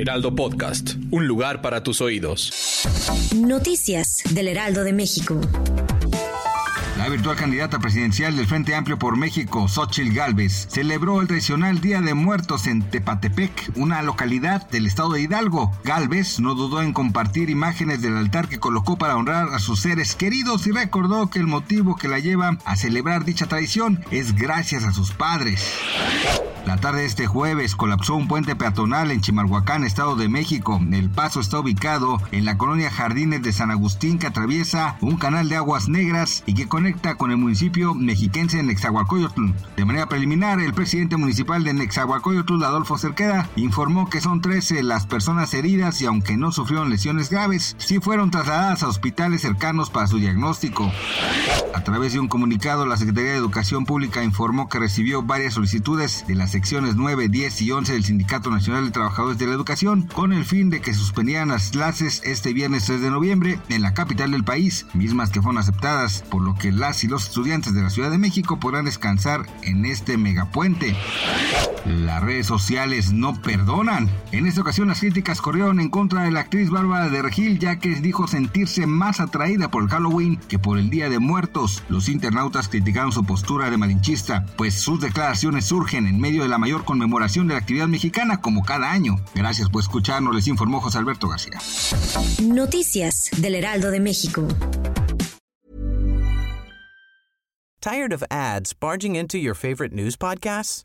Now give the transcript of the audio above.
Heraldo Podcast, un lugar para tus oídos. Noticias del Heraldo de México. La virtual candidata presidencial del Frente Amplio por México, Xochil Gálvez, celebró el tradicional Día de Muertos en Tepatepec, una localidad del estado de Hidalgo. Gálvez no dudó en compartir imágenes del altar que colocó para honrar a sus seres queridos y recordó que el motivo que la lleva a celebrar dicha tradición es gracias a sus padres. La tarde de este jueves colapsó un puente peatonal en Chimalhuacán, Estado de México. El paso está ubicado en la colonia Jardines de San Agustín que atraviesa un canal de aguas negras y que conecta con el municipio mexiquense de Nexahualcoyotl. De manera preliminar, el presidente municipal de Nexahualcoyotl, Adolfo Cerqueda, informó que son 13 las personas heridas y aunque no sufrieron lesiones graves, sí fueron trasladadas a hospitales cercanos para su diagnóstico. A través de un comunicado, la Secretaría de Educación Pública informó que recibió varias solicitudes de secciones 9, 10 y 11 del Sindicato Nacional de Trabajadores de la Educación con el fin de que suspendieran las clases este viernes 3 de noviembre en la capital del país, mismas que fueron aceptadas, por lo que las y los estudiantes de la Ciudad de México podrán descansar en este megapuente. Las redes sociales no perdonan. En esta ocasión las críticas corrieron en contra de la actriz Bárbara de Regil ya que dijo sentirse más atraída por el Halloween que por el Día de Muertos. Los internautas criticaron su postura de malinchista, pues sus declaraciones surgen en medio de la mayor conmemoración de la actividad mexicana como cada año. Gracias por escucharnos, les informó José Alberto García. Noticias del Heraldo de México. Tired of ads barging into your favorite news podcasts?